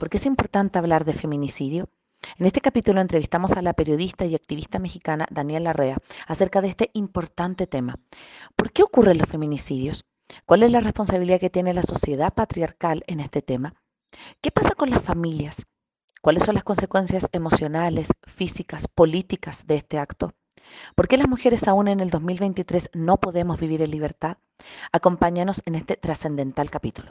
¿Por qué es importante hablar de feminicidio? En este capítulo entrevistamos a la periodista y activista mexicana Daniela Rea acerca de este importante tema. ¿Por qué ocurren los feminicidios? ¿Cuál es la responsabilidad que tiene la sociedad patriarcal en este tema? ¿Qué pasa con las familias? ¿Cuáles son las consecuencias emocionales, físicas, políticas de este acto? ¿Por qué las mujeres aún en el 2023 no podemos vivir en libertad? Acompáñanos en este trascendental capítulo.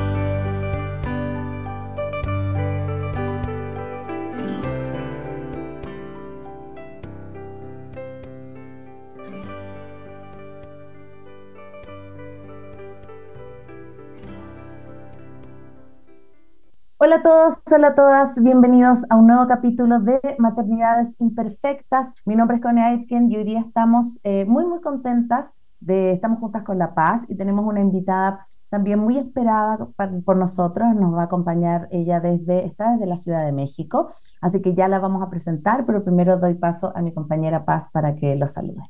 Hola a todos, hola a todas, bienvenidos a un nuevo capítulo de Maternidades Imperfectas. Mi nombre es Connie Aitken y hoy día estamos eh, muy, muy contentas de, estamos juntas con La Paz y tenemos una invitada también muy esperada por nosotros, nos va a acompañar ella desde, está desde la Ciudad de México, así que ya la vamos a presentar, pero primero doy paso a mi compañera Paz para que lo salude.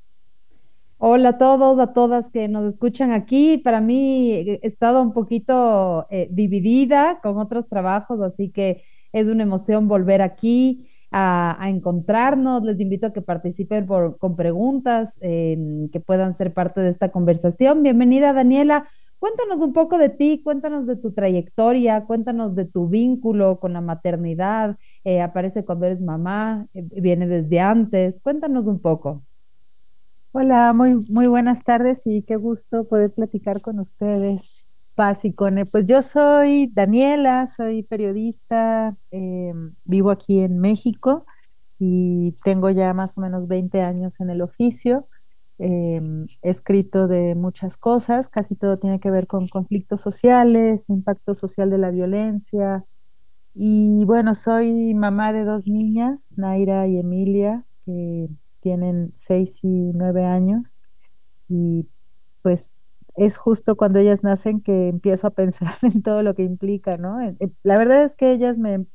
Hola a todos, a todas que nos escuchan aquí. Para mí he estado un poquito eh, dividida con otros trabajos, así que es una emoción volver aquí a, encontrarnos. Les invito a que participen con preguntas em, que puedan ser parte de esta conversación. Bienvenida, Daniela. Cuéntanos un poco de ti, cuéntanos de tu trayectoria, cuéntanos de tu vínculo con la maternidad. Eh, aparece cuando eres mamá, eh, viene desde antes. Cuéntanos un poco. Hola, muy, muy buenas tardes y qué gusto poder platicar con ustedes, Paz y Cone. Pues yo soy Daniela, soy periodista, em, vivo aquí en México y tengo ya más o menos 20 años en el oficio. Em, he escrito de muchas cosas, casi todo tiene que ver con conflictos sociales, impacto social de la violencia. Y bueno, soy mamá de dos niñas, Naira y Emilia, que tienen seis y nueve años y pues es justo cuando ellas nacen que empiezo a pensar en todo lo que implica, ¿no? La verdad es que ellas me,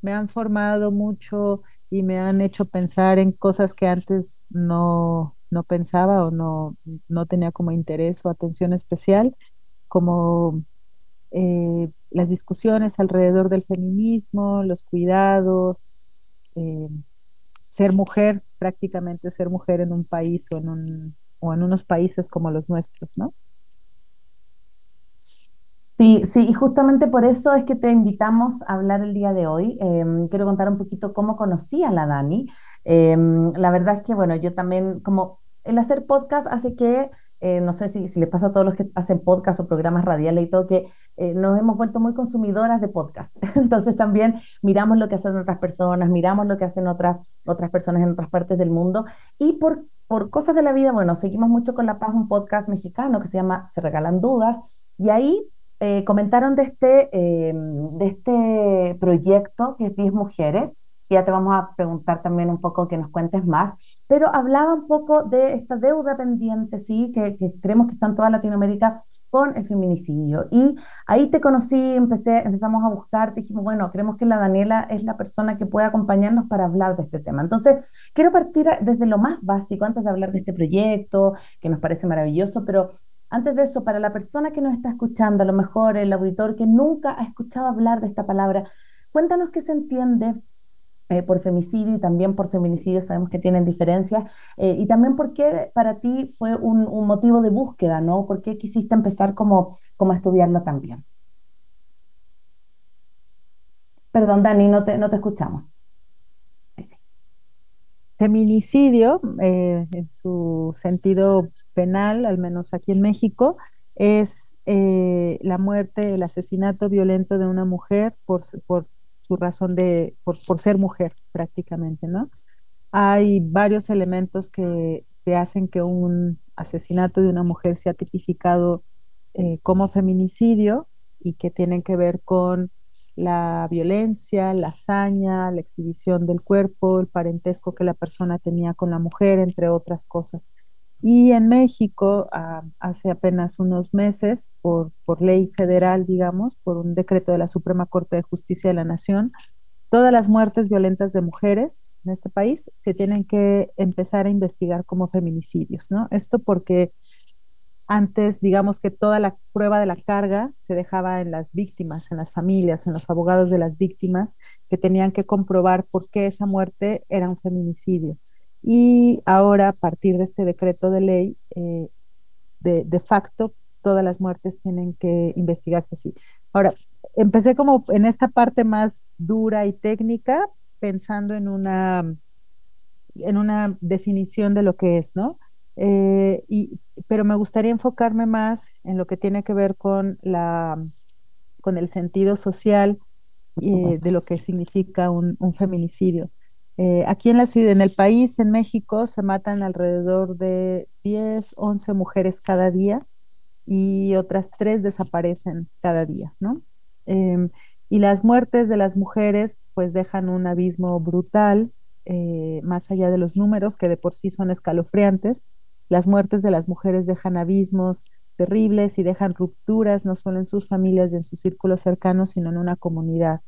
me han formado mucho y me han hecho pensar en cosas que antes no, no pensaba o no, no tenía como interés o atención especial, como eh, las discusiones alrededor del feminismo, los cuidados, eh, ser mujer, prácticamente ser mujer en un país o en, un, o en unos países como los nuestros, ¿no? Sí, sí, y justamente por eso es que te invitamos a hablar el día de hoy. Em, quiero contar un poquito cómo conocí a la Dani. Em, la verdad es que, bueno, yo también, como el hacer podcast hace que eh, no sé si, si les pasa a todos los que hacen podcast o programas radiales y todo, que eh, nos hemos vuelto muy consumidoras de podcast. Entonces también miramos lo que hacen otras personas, miramos lo que hacen otras, otras personas en otras partes del mundo y por, por cosas de la vida, bueno, seguimos mucho con La Paz, un podcast mexicano que se llama Se Regalan Dudas y ahí eh, comentaron de este, de este proyecto que es 10 Mujeres ya te vamos a preguntar también un poco que nos cuentes más, pero hablaba un poco de esta deuda pendiente, sí, que, creemos que está en toda Latinoamérica con el feminicidio. Y ahí te conocí, empecé, empezamos a buscar, dijimos, bueno, creemos que la Daniela es la persona que puede acompañarnos para hablar de este tema. Entonces, quiero partir desde lo más básico, antes de hablar de este proyecto, que nos parece maravilloso, pero antes de eso, para la persona que nos está escuchando, a lo mejor el auditor que nunca ha escuchado hablar de esta palabra, cuéntanos qué se entiende eh, por femicidio y también por feminicidio, sabemos que tienen diferencias, eh, y también por qué para ti fue un, motivo de búsqueda, ¿no? ¿Por qué quisiste empezar como, como a estudiarlo también? Perdón, Dani, no te, no te escuchamos. Feminicidio, eh, en su sentido penal, al menos aquí en México, es eh, la muerte, el asesinato violento de una mujer por, por su razón de, por, ser mujer prácticamente, ¿no? Hay varios elementos que, que, hacen que un asesinato de una mujer sea tipificado eh, como feminicidio y que tienen que ver con la violencia, la hazaña, la exhibición del cuerpo, el parentesco que la persona tenía con la mujer, entre otras cosas. Y en México, ah, hace apenas unos meses, por, por ley federal, digamos, por un decreto de la Suprema Corte de Justicia de la Nación, todas las muertes violentas de mujeres en este país se tienen que empezar a investigar como feminicidios, ¿no? Esto porque antes, digamos que toda la prueba de la carga se dejaba en las víctimas, en las familias, en los abogados de las víctimas, que tenían que comprobar por qué esa muerte era un feminicidio. Y ahora, a partir de este decreto de ley, eh, de, de, facto, todas las muertes tienen que investigarse así. Ahora, empecé como en esta parte más dura y técnica, pensando en una, en una definición de lo que es, ¿no? Eh, y, pero me gustaría enfocarme más en lo que tiene que ver con, la, con el sentido social eh, de lo que significa un, un feminicidio. Eh, aquí en la ciudad, en el país, en México, se matan alrededor de 10, 11 mujeres cada día y otras tres desaparecen cada día, ¿no? Em, y las muertes de las mujeres pues dejan un abismo brutal, eh, más allá de los números que de por sí son escalofriantes. Las muertes de las mujeres dejan abismos terribles y dejan rupturas no solo en sus familias y en sus círculos cercanos, sino en una comunidad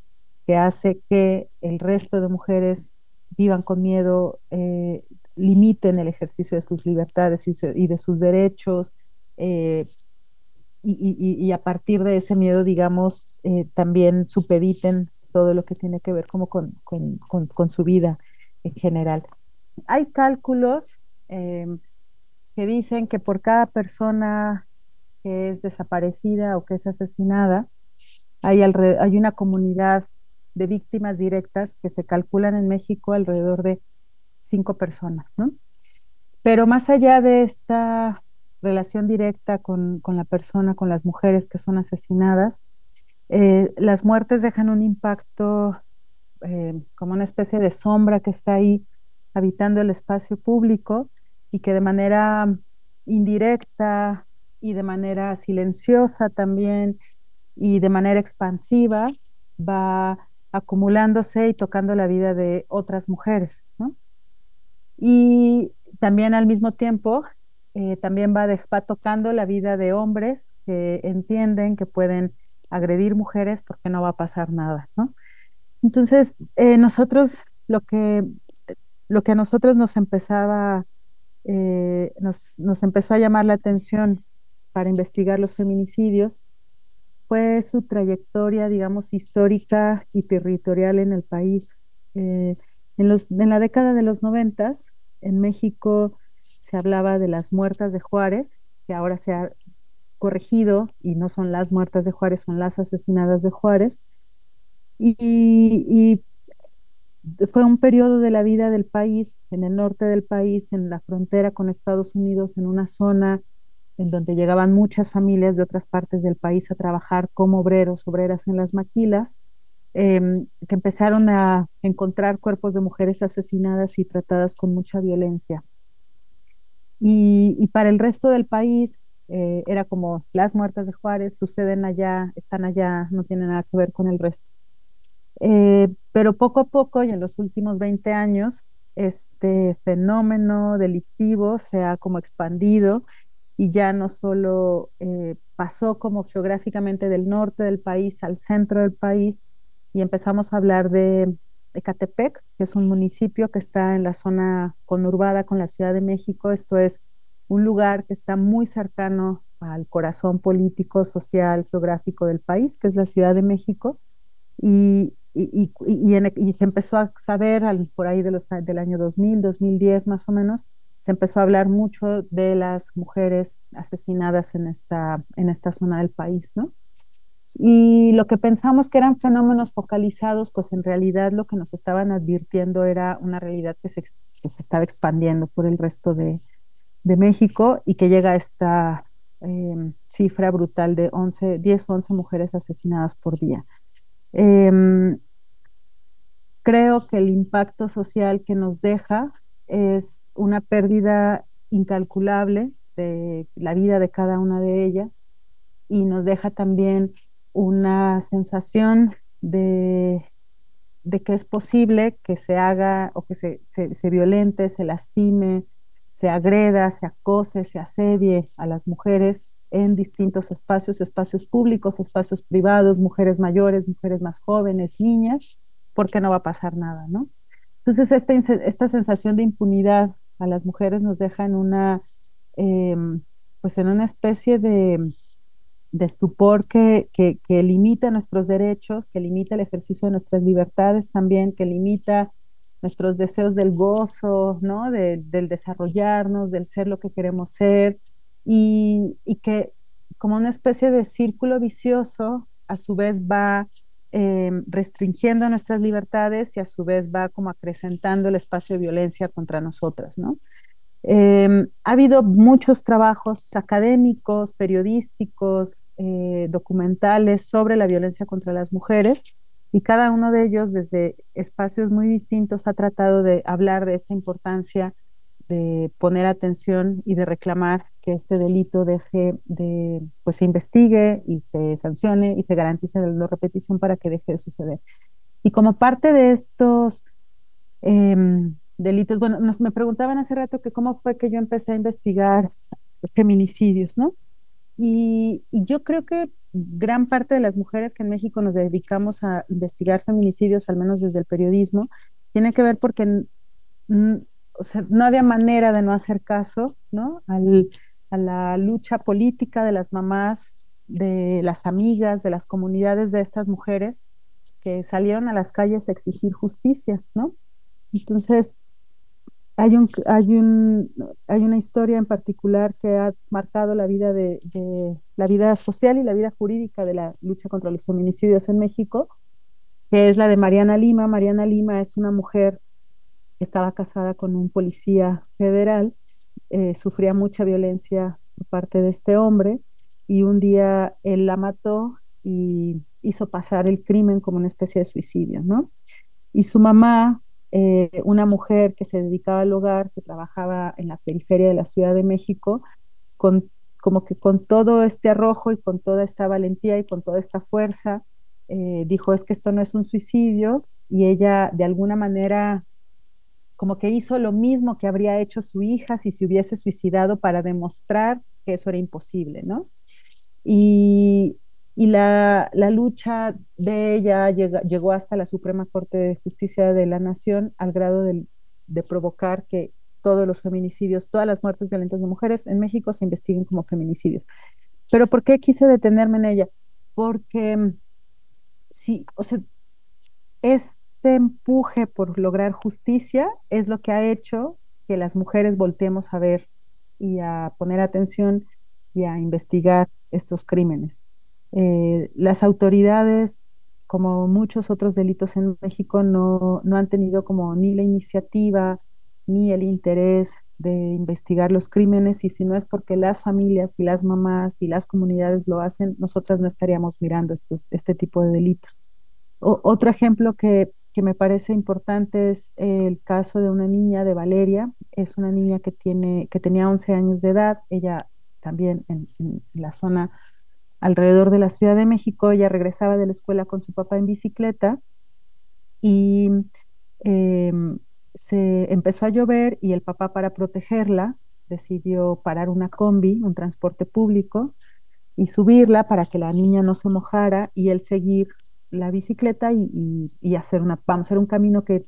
que hace que el resto de mujeres vivan con miedo, eh, limiten el ejercicio de sus libertades y, de sus derechos, eh, y, a partir de ese miedo, digamos, eh, también supediten todo lo que tiene que ver como con, su vida en general. Hay cálculos em, que dicen que por cada persona que es desaparecida o que es asesinada, hay, hay una comunidad de víctimas directas que se calculan en México alrededor de cinco personas, ¿no? Pero más allá de esta relación directa con, la persona, con las mujeres que son asesinadas, eh, las muertes dejan un impacto eh, como una especie de sombra que está ahí habitando el espacio público y que de manera indirecta y de manera silenciosa también y de manera expansiva va acumulándose y tocando la vida de otras mujeres. ¿no? Y también al mismo tiempo, eh, también va, va tocando la vida de hombres que entienden que pueden agredir mujeres porque no va a pasar nada. ¿no? Entonces, eh, nosotros, lo que, lo que a nosotros nos empezaba, eh, nos, nos empezó a llamar la atención para investigar los feminicidios, fue su trayectoria, digamos, histórica y territorial en el país. Eh, en, los, en la década de los noventas, en México se hablaba de las muertas de Juárez, que ahora se ha corregido y no son las muertas de Juárez, son las asesinadas de Juárez. Y, y, fue un periodo de la vida del país, en el norte del país, en la frontera con Estados Unidos, en una zona en donde llegaban muchas familias de otras partes del país a trabajar como obreros, obreras en las maquilas, em, que empezaron a encontrar cuerpos de mujeres asesinadas y tratadas con mucha violencia. Y, para el resto del país eh, era como las muertas de Juárez suceden allá, están allá, no tienen nada que ver con el resto. Eh, pero poco a poco y en los últimos 20 años, este fenómeno delictivo se ha como expandido y ya no solo eh, pasó como geográficamente del norte del país al centro del país y empezamos a hablar de Ecatepec, que es un municipio que está en la zona conurbada con la Ciudad de México. Esto es un lugar que está muy cercano al corazón político, social, geográfico del país, que es la Ciudad de México. Y, y, y, y se empezó a saber por ahí de los, del año 2000, 2010 más o menos, empezó a hablar mucho de las mujeres asesinadas en esta, en esta zona del país, ¿no? Y lo que pensamos que eran fenómenos focalizados, pues en realidad lo que nos estaban advirtiendo era una realidad que se, que se estaba expandiendo por el resto de, de, México y que llega a esta eh, cifra brutal de 11, 10 o 11 mujeres asesinadas por día. Em, creo que el impacto social que nos deja es una pérdida incalculable de la vida de cada una de ellas y nos deja también una sensación de, de que es posible que se haga o que se, se, violente, se lastime, se agreda, se acose, se asedie a las mujeres en distintos espacios, espacios públicos, espacios privados, mujeres mayores, mujeres más jóvenes, niñas, porque no va a pasar nada, ¿no? Entonces, esta, esta sensación de impunidad a las mujeres nos deja en una, em, pues en una especie de, de estupor que, que, limita nuestros derechos, que limita el ejercicio de nuestras libertades también, que limita nuestros deseos del gozo, ¿no? del desarrollarnos, del ser lo que queremos ser, y, y, que como una especie de círculo vicioso, a su vez va em, restringiendo nuestras libertades y a su vez va como acrecentando el espacio de violencia contra nosotras, ¿no? Em, ha habido muchos trabajos académicos, periodísticos, eh, documentales sobre la violencia contra las mujeres y cada uno de ellos desde espacios muy distintos ha tratado de hablar de esta importancia de poner atención y de reclamar que este delito deje de, pues se investigue y se sancione y se garantice la repetición para que deje de suceder. Y como parte de estos em, delitos, bueno, nos, me preguntaban hace rato que cómo fue que yo empecé a investigar feminicidios, ¿no? Y, y, yo creo que gran parte de las mujeres que en México nos dedicamos a investigar feminicidios, al menos desde el periodismo, tiene que ver porque o sea, no había manera de no hacer caso ¿no? Al, a la lucha política de las mamás, de las amigas, de las comunidades de estas mujeres que salieron a las calles a exigir justicia, ¿no? Entonces, hay, un, hay, un, hay una historia en particular que ha marcado la vida, de, la vida social y la vida jurídica de la lucha contra los feminicidios en México, que es la de Mariana Lima. Mariana Lima es una mujer estaba casada con un policía federal, eh, sufría mucha violencia por parte de este hombre y un día él la mató y hizo pasar el crimen como una especie de suicidio, ¿no? Y su mamá eh, una mujer que se dedicaba al hogar, que trabajaba en la periferia de la Ciudad de México, con, como que con todo este arrojo y con toda esta valentía y con toda esta fuerza, eh, dijo, es que esto no es un suicidio, y ella de alguna manera como que hizo lo mismo que habría hecho su hija si se hubiese suicidado para demostrar que eso era imposible, ¿no? Y, y la, lucha de ella llegó hasta la Suprema Corte de Justicia de la Nación al grado de, provocar que todos los feminicidios, todas las muertes violentas de mujeres en México se investiguen como feminicidios. Pero ¿por qué quise detenerme en ella? Porque mm, sí, o sea, este empuje por lograr justicia es lo que ha hecho que las mujeres volteemos a ver y a poner atención y a investigar estos crímenes. Eh, las autoridades, como muchos otros delitos en México, no, no han tenido como ni la iniciativa ni el interés de investigar los crímenes y si no es porque las familias y las mamás y las comunidades lo hacen, nosotras no estaríamos mirando estos, este tipo de delitos. otro ejemplo que, que, me parece importante es el caso de una niña de Valeria, es una niña que, tiene, que tenía 11 años de edad, ella también en, la zona alrededor de la Ciudad de México. Ella regresaba de la escuela con su papá en bicicleta y em, se empezó a llover y el papá para protegerla decidió parar una combi, un transporte público, y subirla para que la niña no se mojara y él seguir la bicicleta y, hacer una, vamos, hacer un camino que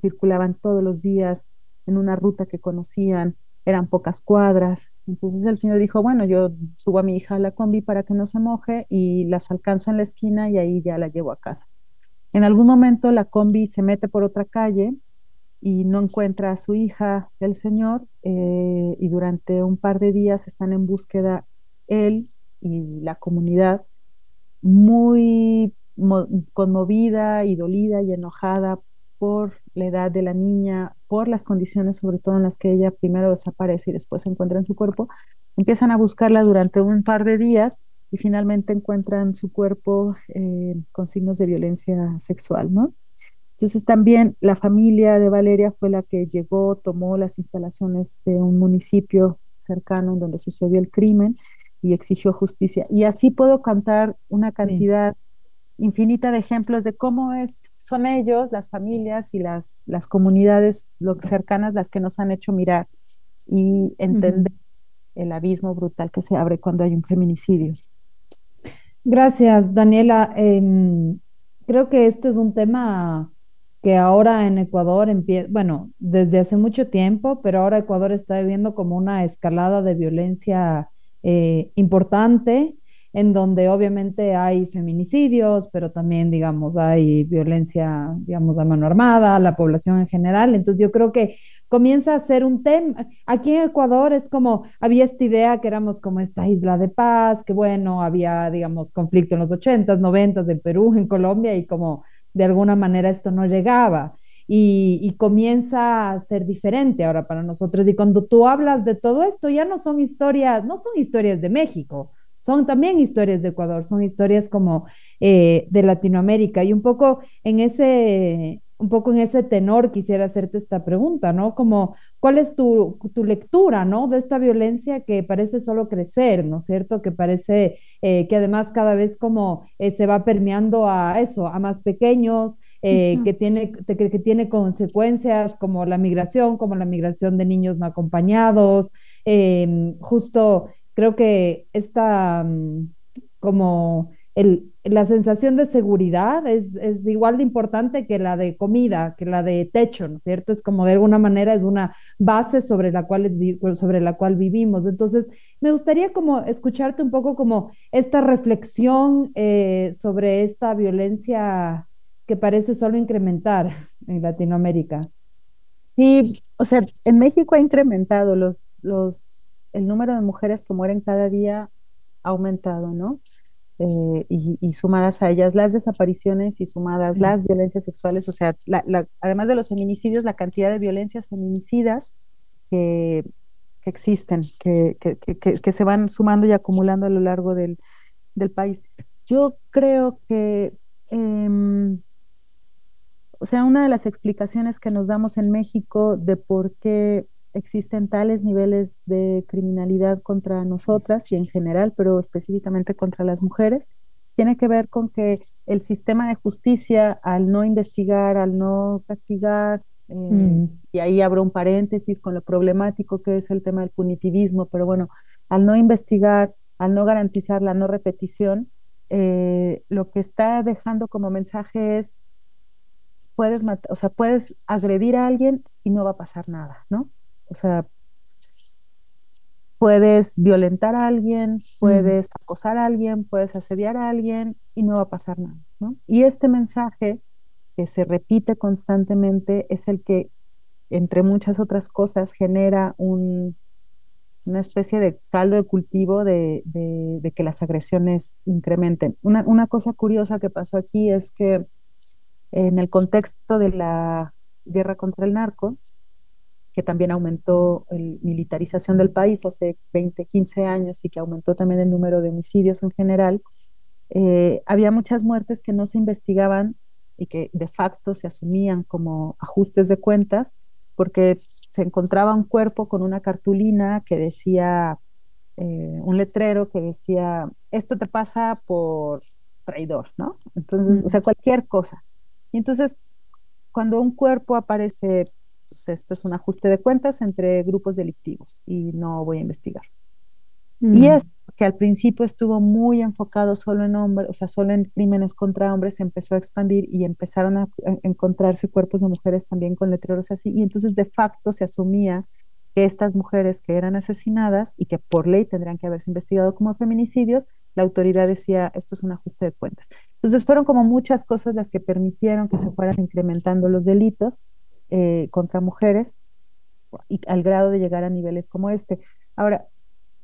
circulaban todos los días en una ruta que conocían, eran pocas cuadras, entonces el señor dijo, bueno, yo subo a mi hija a la combi para que no se moje y las alcanzo en la esquina y ahí ya la llevo a casa. En algún momento la combi se mete por otra calle y no encuentra a su hija, el señor, eh, y durante un par de días están en búsqueda él y la comunidad muy conmovida y dolida y enojada por la edad de la niña, por las condiciones sobre todo en las que ella primero desaparece y después se encuentra en su cuerpo, Empiezan a buscarla durante un par de días y finalmente encuentran su cuerpo eh, con signos de violencia sexual, ¿no? Entonces también la familia de Valeria fue la que llegó, tomó las instalaciones de un municipio cercano en donde sucedió el crimen y exigió justicia. Y así puedo cantar una cantidad infinita de ejemplos de cómo es, son ellos, las familias y las, las comunidades cercanas las que nos han hecho mirar y entender el abismo brutal que se abre cuando hay un feminicidio. Gracias, Daniela. Em, creo que este es un tema que ahora en Ecuador empieza, bueno, desde hace mucho tiempo, pero ahora Ecuador está viviendo como una escalada de violencia eh, importante, en donde obviamente hay feminicidios, pero también, digamos, hay violencia, digamos, a mano armada, la población en general. Entonces yo creo que comienza a ser un tema. Aquí en Ecuador es como, había esta idea que éramos como esta isla de paz, que bueno, había, digamos, conflicto en los 80s, 90s en Perú, en Colombia, y como de alguna manera esto no llegaba. Y, comienza a ser diferente ahora para nosotros. Y cuando tú hablas de todo esto, ya no son historias, no son historias de México, son también historias de Ecuador, son historias como eh, de Latinoamérica. Y un poco en ese, un poco en ese tenor quisiera hacerte esta pregunta, ¿no? Como, ¿cuál es tu, tu lectura, ¿no? De esta violencia que parece solo crecer, ¿no es cierto? Que parece eh, que además cada vez como eh, se va permeando a eso, a más pequeños, eh, que, tiene, que, que, tiene consecuencias como la migración, como la migración de niños no acompañados. Em, justo creo que esta mm, como el, la sensación de seguridad es, igual de importante que la de comida, que la de techo, ¿no es cierto? Es como de alguna manera es una base sobre la cual, sobre la cual vivimos. Entonces, me gustaría como escucharte un poco como esta reflexión eh, sobre esta violencia que parece solo incrementar en Latinoamérica. Sí, o sea, en México ha incrementado los, los, el número de mujeres que mueren cada día ha aumentado, ¿no? Eh, y, sumadas a ellas las desapariciones y sumadas las violencias sexuales, o sea, además de los feminicidios, la cantidad de violencias feminicidas que, existen, que, que, se van sumando y acumulando a lo largo del, del país. Yo creo que, em, o sea, una de las explicaciones que nos damos en México de por qué existen tales niveles de criminalidad contra nosotras y en general, pero específicamente contra las mujeres, tiene que ver con que el sistema de justicia, al no investigar, al no castigar, eh, mm. y ahí abro un paréntesis con lo problemático que es el tema del punitivismo, pero bueno, al no investigar, al no garantizar la no repetición, eh, lo que está dejando como mensaje es, puedes, o sea, puedes agredir a alguien y no va a pasar nada, ¿no? O sea, puedes violentar a alguien, puedes acosar a alguien, puedes asediar a alguien y no va a pasar nada, ¿no? Y este mensaje que se repite constantemente es el que, entre muchas otras cosas, genera un, una especie de caldo de cultivo de, que las agresiones incrementen. Una, una, cosa curiosa que pasó aquí es que en el contexto de la guerra contra el narco, que también aumentó la militarización del país hace 20, 15 años y que aumentó también el número de homicidios en general, eh, había muchas muertes que no se investigaban y que de facto se asumían como ajustes de cuentas porque se encontraba un cuerpo con una cartulina que decía, eh, un letrero que decía, esto te pasa por traidor, ¿no? Entonces, o sea, cualquier cosa. Y entonces, cuando un cuerpo aparece pues, esto es un ajuste de cuentas entre grupos delictivos y no voy a investigar. Y mm. es que al principio estuvo muy enfocado solo en hombres, o sea, solo en crímenes contra hombres, se empezó a expandir y empezaron a, encontrarse cuerpos de mujeres también con letreros así, y entonces de facto se asumía que estas mujeres que eran asesinadas y que por ley tendrían que haberse investigado como feminicidios, la autoridad decía, esto es un ajuste de cuentas. Entonces fueron como muchas cosas las que permitieron que se fueran incrementando los delitos eh, contra mujeres y al grado de llegar a niveles como este. Ahora,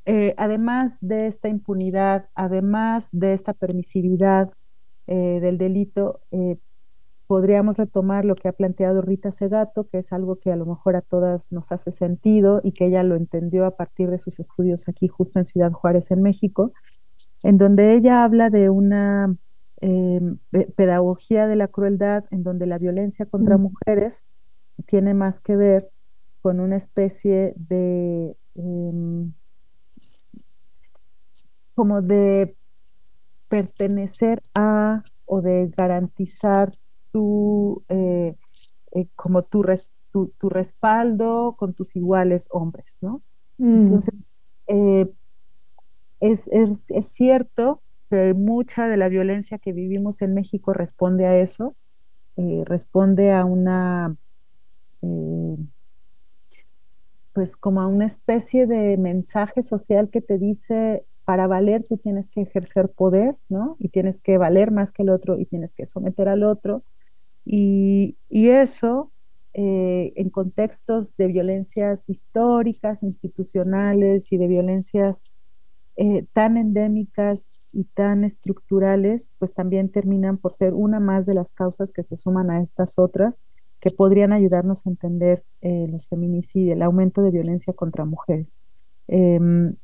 eh, además de esta impunidad, además de esta permisividad eh, del delito, podríamos retomar lo que ha planteado Rita Segato, que es algo que a lo mejor a todas nos hace sentido y que ella lo entendió a partir de sus estudios aquí justo en Ciudad Juárez, en México, en donde ella habla de una em, pedagogía de la crueldad, en donde la violencia contra mujeres tiene más que ver con una especie de em, como de pertenecer a o de garantizar tu, eh, eh, como tu, tu, respaldo con tus iguales hombres, ¿no? Mm. Entonces, eh, es, es, es, cierto que mucha de la violencia que vivimos en México responde a eso, responde a una, pues como a una especie de mensaje social que te dice para valer tú tienes que ejercer poder, ¿no? Y tienes que valer más que el otro y tienes que someter al otro. Y, eso eh, en contextos de violencias históricas, institucionales y de violencias eh, tan endémicas y tan estructurales, pues también terminan por ser una más de las causas que se suman a estas otras que podrían ayudarnos a entender eh, los feminicidios, el aumento de violencia contra mujeres. Em,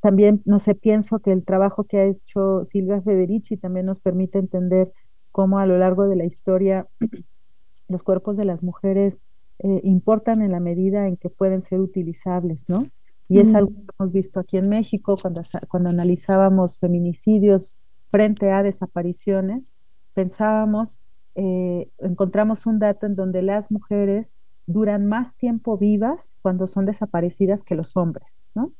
también, no sé, pienso que el trabajo que ha hecho Silvia Federici también nos permite entender cómo a lo largo de la historia los cuerpos de las mujeres eh, importan en la medida en que pueden ser utilizables, ¿no? Y es algo que hemos visto aquí en México cuando, cuando analizábamos feminicidios frente a desapariciones, pensábamos, eh, encontramos un dato en donde las mujeres duran más tiempo vivas cuando son desaparecidas que los hombres, ¿no?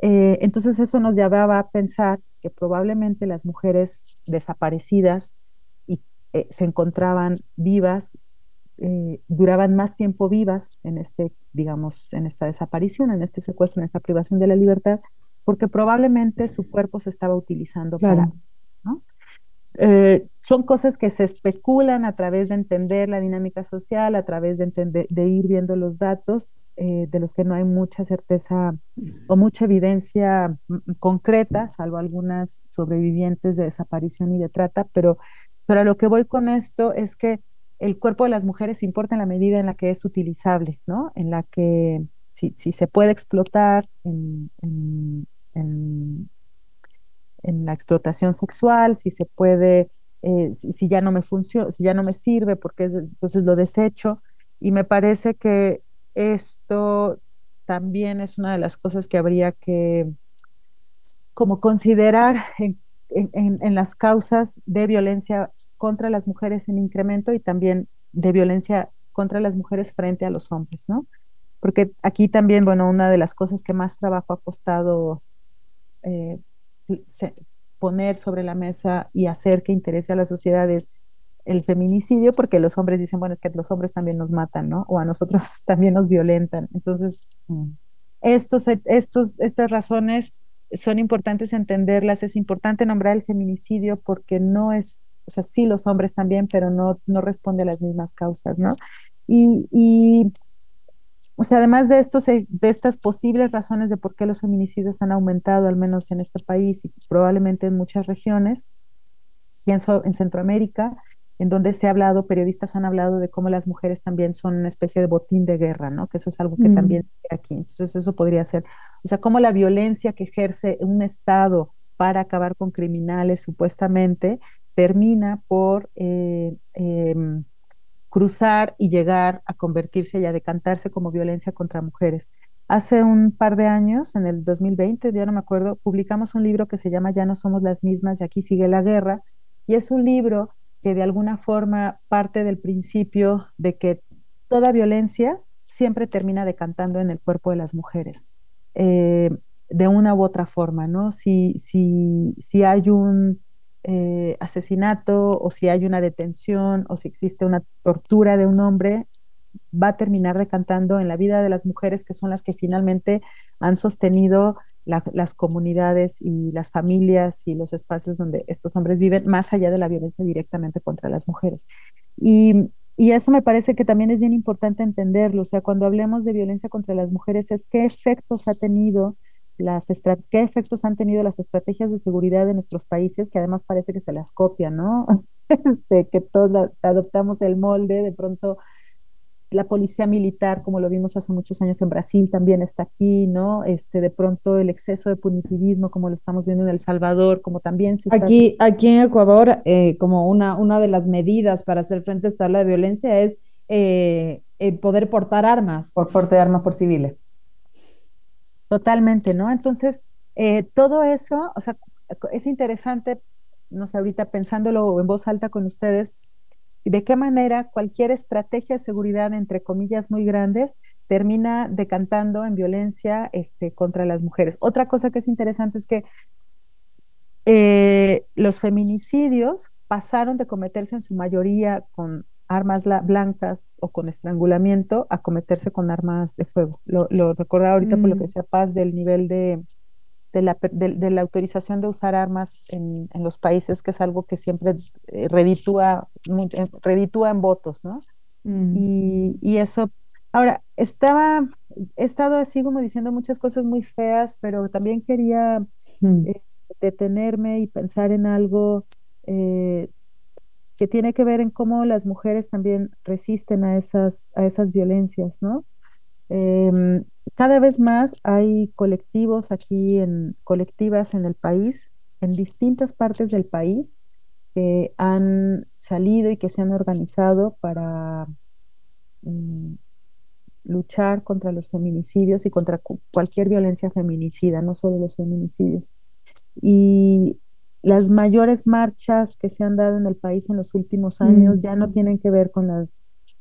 Eh, entonces eso nos llevaba a pensar que probablemente las mujeres desaparecidas y eh, se encontraban vivas, eh, duraban más tiempo vivas en este, digamos, en esta desaparición, en este secuestro, en esta privación de la libertad, porque probablemente su cuerpo se estaba utilizando para, ¿no? Son cosas que se especulan a través de entender la dinámica social, a través de, entender, de ir viendo los datos, eh, de los que no hay mucha certeza o mucha evidencia mm, concreta, salvo algunas sobrevivientes de desaparición y de trata, pero, pero a lo que voy con esto es que el cuerpo de las mujeres importa en la medida en la que es utilizable, ¿no? En la que si, se puede explotar en, en, la explotación sexual, si se puede, eh, si, ya no me funciona, si ya no me sirve, porque entonces lo desecho. Y me parece que esto también es una de las cosas que habría que como considerar en, las causas de violencia contra las mujeres en incremento y también de violencia contra las mujeres frente a los hombres, ¿no? Porque aquí también, bueno, una de las cosas que más trabajo ha costado eh, poner sobre la mesa y hacer que interese a la sociedad es el feminicidio porque los hombres dicen, bueno, es que los hombres también nos matan, ¿no? O a nosotros también nos violentan. Entonces, mm. estos, estos, estas razones son importantes entenderlas. Es importante nombrar el feminicidio porque no es, o sea, sí los hombres también, pero no, no responde a las mismas causas, ¿no? Y, y o sea, además de, estos, de estas posibles razones de por qué los feminicidios han aumentado, al menos en este país y probablemente en muchas regiones, pienso en Centroamérica, en donde se ha hablado, periodistas han hablado de cómo las mujeres también son una especie de botín de guerra, ¿no? Que eso es algo que también mm. aquí. Entonces eso podría ser, o sea, cómo la violencia que ejerce un Estado para acabar con criminales supuestamente termina por eh, em, cruzar y llegar a convertirse y a decantarse como violencia contra mujeres. Hace un par de años, en el 2020, ya no me acuerdo, publicamos un libro que se llama Ya no somos las mismas y aquí sigue la guerra, y es un libro que de alguna forma parte del principio de que toda violencia siempre termina decantando en el cuerpo de las mujeres, eh, de una u otra forma, ¿no? Si, si, si hay un eh, asesinato o si hay una detención o si existe una tortura de un hombre, va a terminar decantando en la vida de las mujeres que son las que finalmente han sostenido las comunidades y las familias y los espacios donde estos hombres viven, más allá de la violencia directamente contra las mujeres. Y, y eso me parece que también es bien importante entenderlo. O sea, cuando hablemos de violencia contra las mujeres, es qué efectos ha tenido las qué efectos han tenido las estrategias de seguridad de nuestros países, que además parece que se las copian, ¿no? este, que todos adoptamos el molde, de pronto la policía militar, como lo vimos hace muchos años en Brasil, también está aquí, ¿no? Este, de pronto el exceso de punitivismo, como lo estamos viendo en El Salvador, como también se está... Aquí, aquí en Ecuador, eh, como una, una de las medidas para hacer frente a esta ola de violencia es eh, el poder portar armas. Por porte de armas por civiles. Totalmente, ¿no? Entonces, eh, todo eso, o sea, es interesante, no sé, ahorita pensándolo en voz alta con ustedes, de qué manera cualquier estrategia de seguridad, entre comillas, muy grandes, termina decantando en violencia este, contra las mujeres. Otra cosa que es interesante es que eh, los feminicidios pasaron de cometerse en su mayoría con armas blancas o con estrangulamiento a cometerse con armas de fuego. Lo, lo recordaba ahorita por lo mm. que sea Paz del nivel de, de, la, de, la, autorización de usar armas en, en, los países, que es algo que siempre eh, reditúa, eh, reditúa en votos, ¿no? Mm. Y, y, eso, ahora, estaba, he estado así como diciendo muchas cosas muy feas, pero también quería mm. eh, detenerme y pensar en algo eh, que tiene que ver en cómo las mujeres también resisten a esas, a esas violencias, ¿no? Em, cada vez más hay colectivos aquí, en colectivas en el país, en distintas partes del país, que han salido y que se han organizado para mm, luchar contra los feminicidios y contra cualquier violencia feminicida, no solo los feminicidios. Y las mayores marchas que se han dado en el país en los últimos años mm. ya no tienen que ver con las,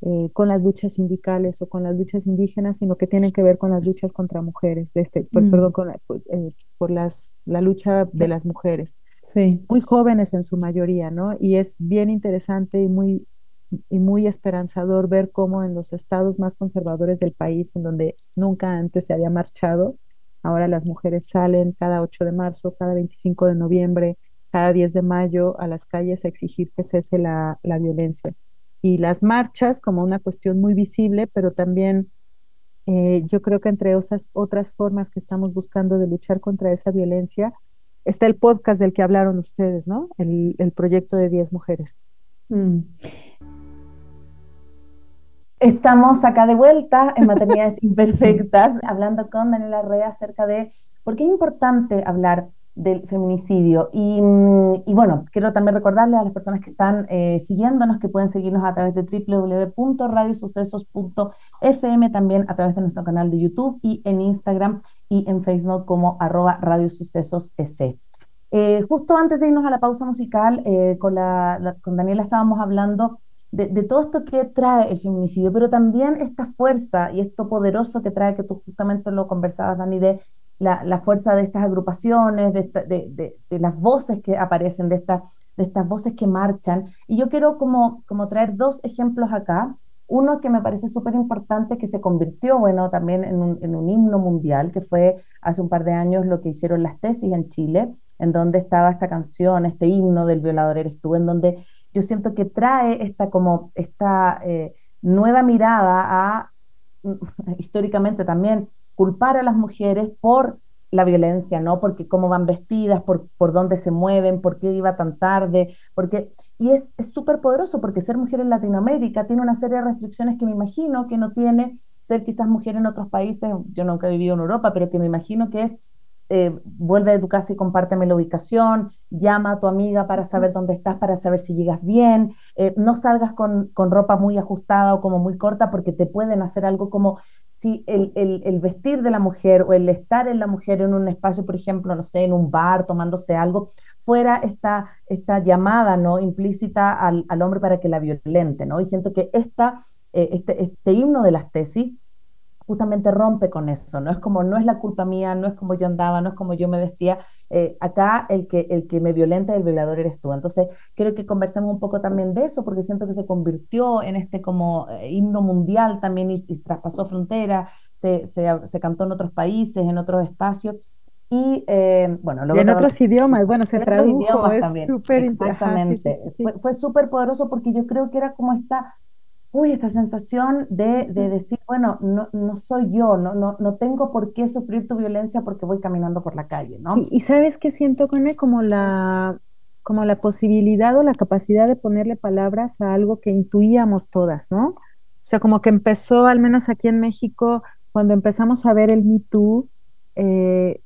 eh, con las luchas sindicales o con las luchas indígenas, sino que tienen que ver con las luchas contra mujeres, de este, mm. perdón, con eh, por las, la lucha de las mujeres. Sí. Muy jóvenes en su mayoría, ¿no? Y es bien interesante y muy, y muy esperanzador ver cómo en los estados más conservadores del país, en donde nunca antes se había marchado, ahora las mujeres salen cada 8 de marzo, cada 25 de noviembre, cada 10 de mayo a las calles a exigir que cese la, violencia. Y las marchas como una cuestión muy visible, pero también eh, yo creo que entre esas otras formas que estamos buscando de luchar contra esa violencia, está el podcast del que hablaron ustedes, ¿no? El, proyecto de 10 mujeres. Mm. Estamos acá de vuelta en Maternidades Imperfectas, hablando con Daniela Rea acerca de por qué es importante hablar del feminicidio. Mm, y, bueno, quiero también recordarle a las personas que están eh, siguiéndonos que pueden seguirnos a través de www.radiosucesos.fm, también a través de nuestro canal de YouTube y en Instagram y en Facebook como arroba. Eh, justo antes de irnos a la pausa musical, eh, con, la, con Daniela estábamos hablando de, de, todo esto que trae el feminicidio, pero también esta fuerza y esto poderoso que trae, que tú justamente lo conversabas, Dani, de la, fuerza de estas agrupaciones, de, las voces que aparecen, de, de estas voces que marchan. Y yo quiero como, traer dos ejemplos acá. Uno que me parece súper importante, que se convirtió, bueno, también en un, himno mundial, que fue hace un par de años lo que hicieron las tesis en Chile, en donde estaba esta canción, este himno del violador eres tú, en donde yo siento que trae esta como esta eh, nueva mirada a, históricamente también, culpar a las mujeres por la violencia, ¿no? Porque cómo van vestidas, por, por dónde se mueven, por qué iba tan tarde, porque... Y es súper poderoso porque ser mujer en Latinoamérica tiene una serie de restricciones que me imagino que no tiene ser quizás mujer en otros países, yo nunca he vivido en Europa, pero que me imagino que es eh, vuelve de tu casa y compárteme la ubicación, llama a tu amiga para saber dónde estás, para saber si llegas bien, eh, no salgas con, con, ropa muy ajustada o como muy corta porque te pueden hacer algo como si el, el, vestir de la mujer o el estar en la mujer en un espacio, por ejemplo, no sé, en un bar tomándose algo, fuera esta, esta llamada no implícita al, al hombre para que la violente, ¿no? Y siento que esta, eh, este, este himno de las tesis justamente rompe con eso, no es como, no es la culpa mía, no es como yo andaba, no es como yo me vestía, eh, acá el que, el que me violenta, el violador eres tú. Entonces, creo que conversemos un poco también de eso, porque siento que se convirtió en este como eh, himno mundial también y, traspasó fronteras, se, se, cantó en otros países, en otros espacios. Y eh, bueno, en otros idiomas, bueno, se tradujo, es súper Exactamente, fue, fue súper poderoso porque yo creo que era como esta uy, esta sensación de, decir, bueno, no, no soy yo, no, no, no tengo por qué sufrir tu violencia porque voy caminando por la calle, ¿no? Y, sabes qué siento con él, como la, como la posibilidad o la capacidad de ponerle palabras a algo que intuíamos todas, ¿no? O sea, como que empezó, al menos aquí en México, cuando empezamos a ver el Me Too, eh,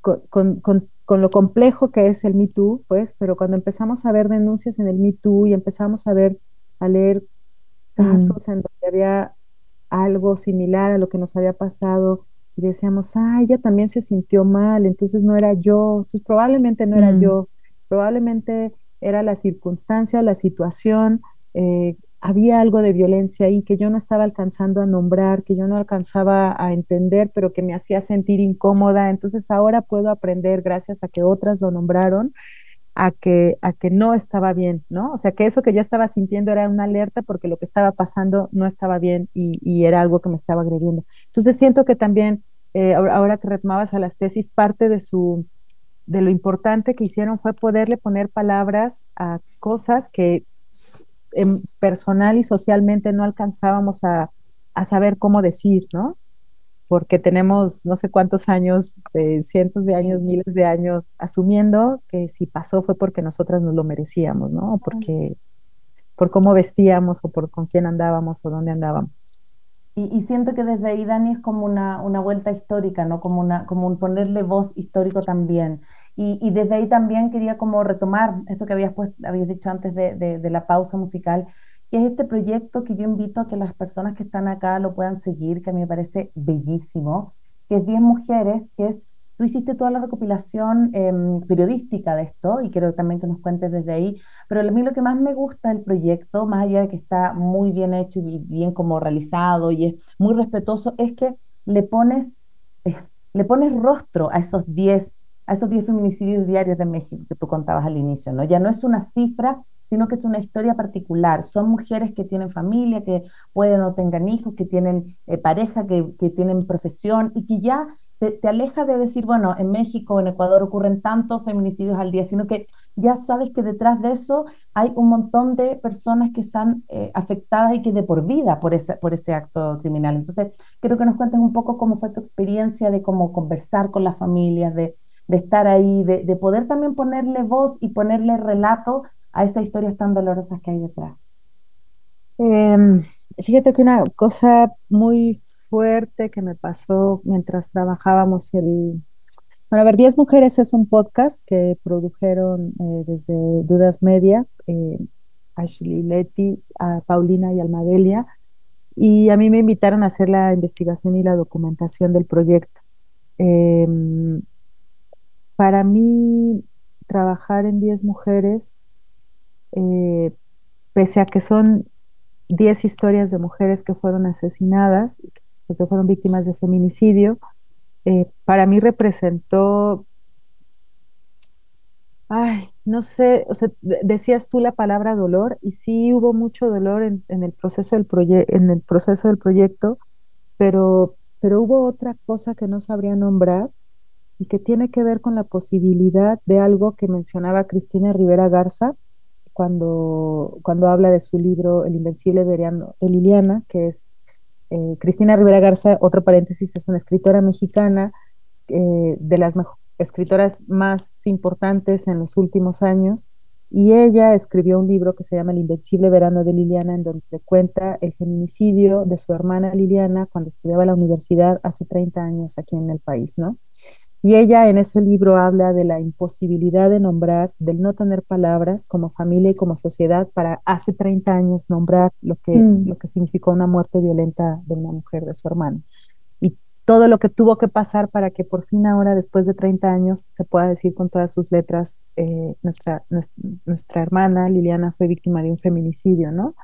con, lo complejo que es el Me Too, pues, pero cuando empezamos a ver denuncias en el Me Too y empezamos a ver, a leer mm. casos en donde había algo similar a lo que nos había pasado, y decíamos, ah, ella también se sintió mal, entonces no era yo, entonces probablemente no era mm. yo, probablemente era la circunstancia, la situación, eh, había algo de violencia ahí que yo no estaba alcanzando a nombrar, que yo no alcanzaba a entender, pero que me hacía sentir incómoda. Entonces ahora puedo aprender, gracias a que otras lo nombraron, a que, a que no estaba bien, ¿no? O sea, que eso que yo estaba sintiendo era una alerta porque lo que estaba pasando no estaba bien y, era algo que me estaba agrediendo. Entonces siento que también, eh, ahora que retomabas a las tesis, parte de su de lo importante que hicieron fue poderle poner palabras a cosas que en personal y socialmente no alcanzábamos a, saber cómo decir, ¿no? Porque tenemos no sé cuántos años, cientos de años, miles de años, asumiendo que si pasó fue porque nosotras nos lo merecíamos, ¿no? Porque por cómo vestíamos o por con quién andábamos o dónde andábamos. Y, siento que desde ahí, Dani, es como una, una vuelta histórica, ¿no? Como, una, como un ponerle voz histórico también. Y, desde ahí también quería como retomar esto que habías, pues, habías dicho antes de, de, la pausa musical, que es este proyecto que yo invito a que las personas que están acá lo puedan seguir, que a mí me parece bellísimo, que es 10 mujeres, que es, tú hiciste toda la recopilación em, periodística de esto y quiero también que nos cuentes desde ahí, pero a mí lo que más me gusta del proyecto, más allá de que está muy bien hecho y bien como realizado y es muy respetuoso, es que le pones, eh, le pones rostro a esos 10 a esos 10 feminicidios diarios de México que tú contabas al inicio, ¿no? Ya no es una cifra, sino que es una historia particular. Son mujeres que tienen familia, que pueden o tengan hijos, que tienen eh, pareja, que, tienen profesión y que ya te, aleja de decir, bueno, en México, en Ecuador ocurren tantos feminicidios al día, sino que ya sabes que detrás de eso hay un montón de personas que están eh, afectadas y que de por vida por ese, por ese acto criminal. Entonces, quiero que nos cuentes un poco cómo fue tu experiencia de cómo conversar con las familias, de de estar ahí, de, poder también ponerle voz y ponerle relato a esas historias tan dolorosas que hay detrás. Em, fíjate que una cosa muy fuerte que me pasó mientras trabajábamos el... Bueno, a ver, 10 Mujeres es un podcast que produjeron eh, desde Dudas Media, eh, Ashley Leti, a Paulina y Almadelia, y a mí me invitaron a hacer la investigación y la documentación del proyecto. Em, para mí, trabajar en 10 mujeres, eh, pese a que son 10 historias de mujeres que fueron asesinadas, que fueron víctimas de feminicidio, eh, para mí representó, ay, no sé, o sea, decías tú la palabra dolor y sí hubo mucho dolor en, el, proceso del en el proceso del proyecto, pero, pero hubo otra cosa que no sabría nombrar y que tiene que ver con la posibilidad de algo que mencionaba Cristina Rivera Garza cuando, cuando habla de su libro El Invencible Veriano de Liliana, que es eh, Cristina Rivera Garza, otro paréntesis, es una escritora mexicana eh, de las escritoras más importantes en los últimos años, y ella escribió un libro que se llama El Invencible Verano de Liliana, en donde cuenta el feminicidio de su hermana Liliana cuando estudiaba la universidad hace 30 años aquí en el país, ¿no? Y ella en ese libro habla de la imposibilidad de nombrar, del no tener palabras como familia y como sociedad para hace 30 años nombrar lo que, mm. lo que significó una muerte violenta de una mujer, de su hermano. Y todo lo que tuvo que pasar para que por fin ahora, después de 30 años, se pueda decir con todas sus letras, eh, nuestra, nuestra, hermana Liliana fue víctima de un feminicidio, ¿no?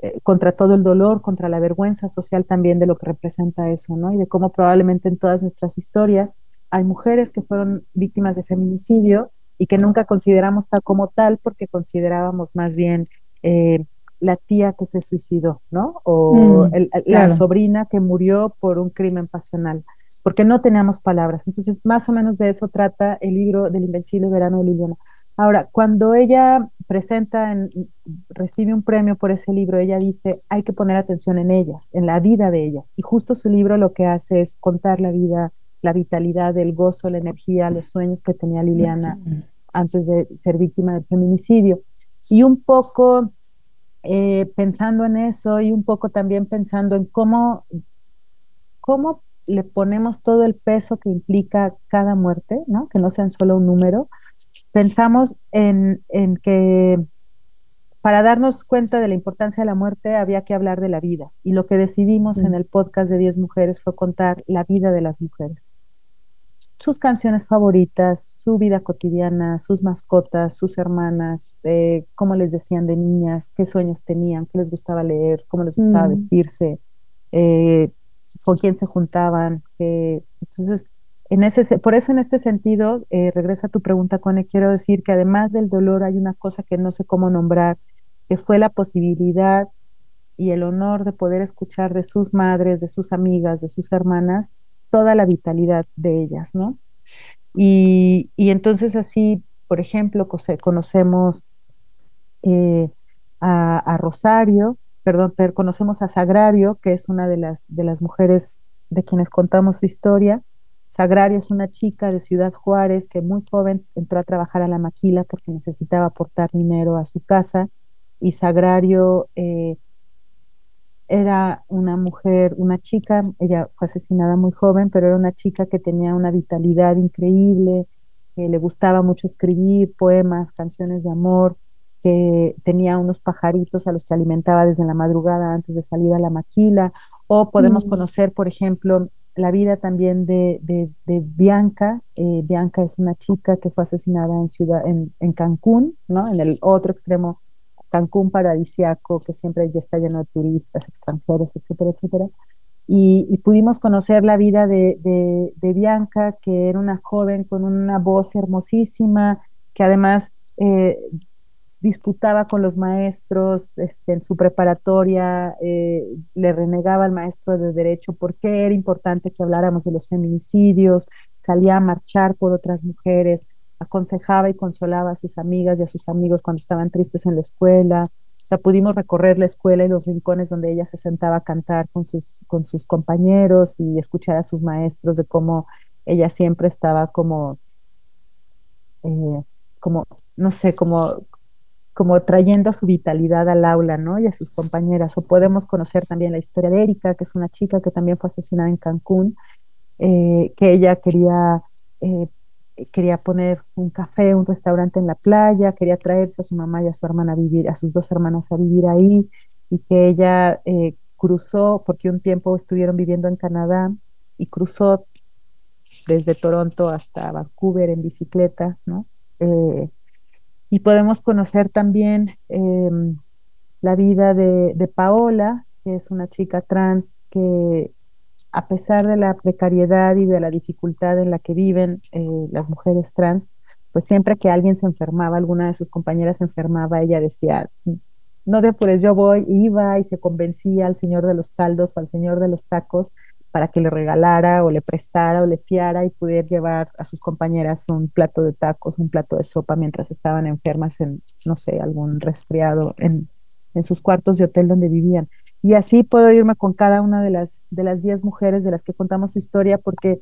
Eh, contra todo el dolor, contra la vergüenza social también de lo que representa eso, ¿no? Y de cómo probablemente en todas nuestras historias hay mujeres que fueron víctimas de feminicidio y que nunca consideramos tal como tal porque considerábamos más bien eh, la tía que se suicidó, ¿no? O mm, la sobrina que murió por un crimen pasional, porque no teníamos palabras. Entonces, más o menos de eso trata el libro del Invencible Verano de Liliana. Ahora, cuando ella presenta, recibe un premio por ese libro, ella dice, hay que poner atención en ellas, en la vida de ellas. Y justo su libro lo que hace es contar la vida la vitalidad, el gozo, la energía, los sueños que tenía Liliana antes de ser víctima del feminicidio. Y un poco eh, pensando en eso y un poco también pensando en cómo, cómo le ponemos todo el peso que implica cada muerte, ¿no? que no sean solo un número, pensamos en, en que para darnos cuenta de la importancia de la muerte había que hablar de la vida. Y lo que decidimos en mm. el podcast de 10 mujeres fue contar la vida de las mujeres. Sus canciones favoritas, su vida cotidiana, sus mascotas, sus hermanas, eh, cómo les decían de niñas, qué sueños tenían, qué les gustaba leer, cómo les gustaba mm. vestirse, eh, con quién se juntaban. entonces, en ese, por eso en este sentido, eh, regresa a tu pregunta, Cone, quiero decir que además del dolor hay una cosa que no sé cómo nombrar, que fue la posibilidad y el honor de poder escuchar de sus madres, de sus amigas, de sus hermanas, toda la vitalidad de ellas, ¿no? Y, entonces así, por ejemplo, conocemos eh, a, Rosario, perdón, conocemos a Sagrario, que es una de las, de las mujeres de quienes contamos su historia. Sagrario es una chica de Ciudad Juárez que muy joven entró a trabajar a la maquila porque necesitaba aportar dinero a su casa y Sagrario eh, era una mujer, una chica, ella fue asesinada muy joven, pero era una chica que tenía una vitalidad increíble, que le gustaba mucho escribir poemas, canciones de amor, que tenía unos pajaritos a los que alimentaba desde la madrugada antes de salir a la maquila, o podemos mm. conocer, por ejemplo, la vida también de, Bianca. Eh, Bianca es una chica que fue asesinada en, ciudad, en, en Cancún, ¿no? en el otro extremo Cancún paradisiaco, que siempre ya está lleno de turistas, extranjeros, etcétera, etcétera. Y, pudimos conocer la vida de, Bianca, que era una joven con una voz hermosísima, que además eh, disputaba con los maestros este, en su preparatoria, eh, le renegaba al maestro de derecho porque era importante que habláramos de los feminicidios, salía a marchar por otras mujeres, aconsejaba y consolaba a sus amigas y a sus amigos cuando estaban tristes en la escuela. O sea, pudimos recorrer la escuela y los rincones donde ella se sentaba a cantar con sus, con sus compañeros y escuchar a sus maestros de cómo ella siempre estaba como, eh, como, no sé, como, como trayendo su vitalidad al aula, ¿no? Y a sus compañeras. O podemos conocer también la historia de Erika, que es una chica que también fue asesinada en Cancún, eh, que ella quería eh, quería poner un café, un restaurante en la playa, quería traerse a su mamá y a su hermana a vivir, a sus dos hermanas a vivir ahí, y que ella eh, cruzó, porque un tiempo estuvieron viviendo en Canadá, y cruzó desde Toronto hasta Vancouver en bicicleta, ¿no? Eh, y podemos conocer también em, la vida de, de Paola, que es una chica trans que a pesar de la precariedad y de la dificultad en la que viven eh, las mujeres trans, pues siempre que alguien se enfermaba, alguna de sus compañeras se enfermaba, ella decía, no de pues yo voy, iba y se convencía al señor de los caldos o al señor de los tacos para que le regalara o le prestara o le fiara y pudiera llevar a sus compañeras un plato de tacos, un plato de sopa mientras estaban enfermas en, no sé, algún resfriado en, en sus cuartos de hotel donde vivían. Y así puedo irme con cada una de las, de las diez mujeres de las que contamos su historia, porque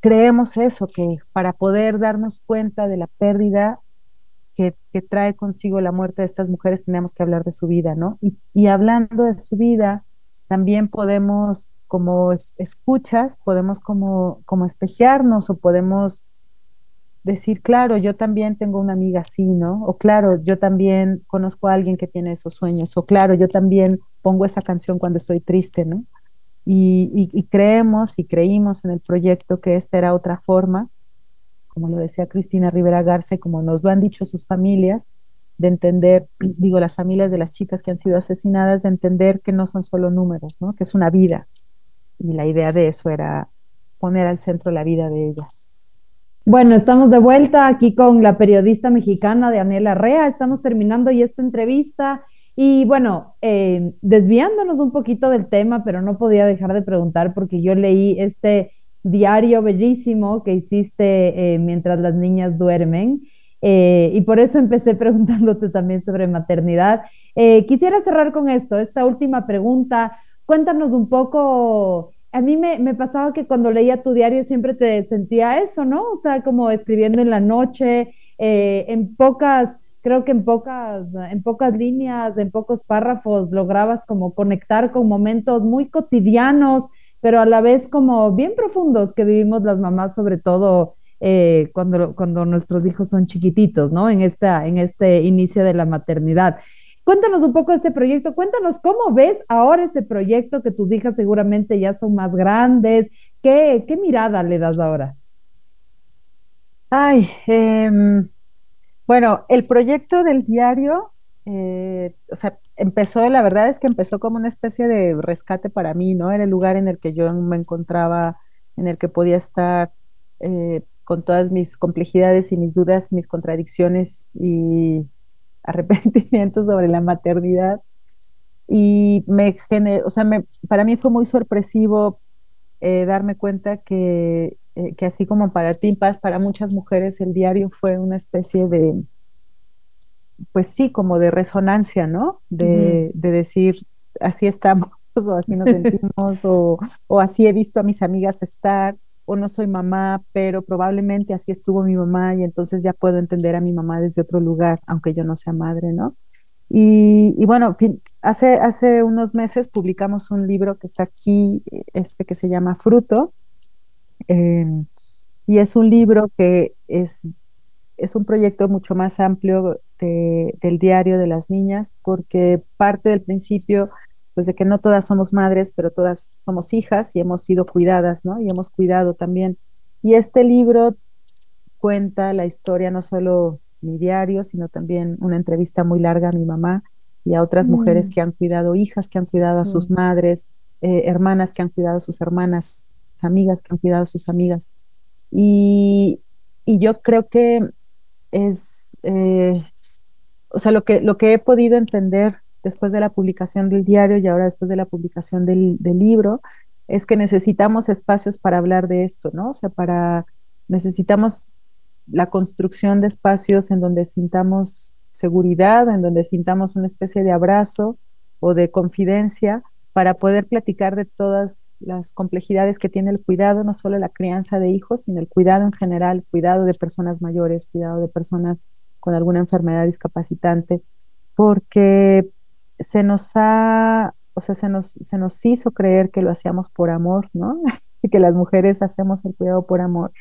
creemos eso, que para poder darnos cuenta de la pérdida que, trae consigo la muerte de estas mujeres, tenemos que hablar de su vida, ¿no? Y, y hablando de su vida, también podemos, como escuchas, podemos como, como espejearnos o podemos decir, claro, yo también tengo una amiga así, ¿no? O claro, yo también conozco a alguien que tiene esos sueños, o claro, yo también pongo esa canción cuando estoy triste, ¿no? Y, creemos y creímos en el proyecto que esta era otra forma, como lo decía Cristina Rivera Garce, como nos lo han dicho sus familias, de entender, digo, las familias de las chicas que han sido asesinadas, de entender que no son solo números, ¿no? Que es una vida. Y la idea de eso era poner al centro la vida de ellas. Bueno, estamos de vuelta aquí con la periodista mexicana de Rea. Estamos terminando ya esta entrevista y bueno, eh, desviándonos un poquito del tema, pero no podía dejar de preguntar porque yo leí este diario bellísimo que hiciste eh, mientras las niñas duermen. Eh, y por eso empecé preguntándote también sobre maternidad. quisiera cerrar con esto, esta última pregunta. Cuéntanos un poco a mí me, pasaba que cuando leía tu diario siempre te sentía eso, ¿no? O sea, como escribiendo en la noche en pocas, creo que en pocas, en pocas líneas, en pocos párrafos, lograbas como conectar con momentos muy cotidianos, pero a la vez como bien profundos que vivimos las mamás, sobre todo eh, cuando, cuando nuestros hijos son chiquititos, ¿no? En, esta, en este inicio de la maternidad. Cuéntanos un poco de este proyecto, cuéntanos cómo ves ahora ese proyecto que tus hijas seguramente ya son más grandes, ¿qué, qué mirada le das ahora? Ay, em, bueno, el proyecto del diario, eh, o sea, empezó, la verdad es que empezó como una especie de rescate para mí, ¿no? Era el lugar en el que yo me encontraba, en el que podía estar eh, con todas mis complejidades y mis dudas, mis contradicciones y arrepentimientos sobre la maternidad. Y me generó, o sea, me, para mí fue muy sorpresivo eh, darme cuenta que, eh, que, así como para ti, Paz, para muchas mujeres el diario fue una especie de, pues sí, como de resonancia, ¿no? De, de decir, así estamos, o así nos sentimos, o, o así he visto a mis amigas estar o no soy mamá, pero probablemente así estuvo mi mamá y entonces ya puedo entender a mi mamá desde otro lugar, aunque yo no sea madre, ¿no? Y, bueno, hace, hace unos meses publicamos un libro que está aquí, este que se llama Fruto, em, y es un libro que es, es un proyecto mucho más amplio del diario de las niñas, porque parte del principio pues de que no todas somos madres, pero todas somos hijas y hemos sido cuidadas, ¿no? Y hemos cuidado también. Y este libro cuenta la historia, no solo mi diario, sino también una entrevista muy larga a mi mamá y a otras mujeres mm. que han cuidado, hijas que han cuidado a sus madres, eh, hermanas que han cuidado a sus hermanas, amigas que han cuidado a sus amigas. Y, y yo creo que es, eh, o sea, lo que, lo que he podido entender después de la publicación del diario y ahora después de la publicación del, libro, es que necesitamos espacios para hablar de esto, ¿no? O sea, para, necesitamos la construcción de espacios en donde sintamos seguridad, en donde sintamos una especie de abrazo o de confidencia para poder platicar de todas las complejidades que tiene el cuidado, no solo la crianza de hijos, sino el cuidado en general, cuidado de personas mayores, cuidado de personas con alguna enfermedad discapacitante, porque se nos ha, o sea, se nos, se nos hizo creer que lo hacíamos por amor, ¿no? y que las mujeres hacemos el cuidado por amor.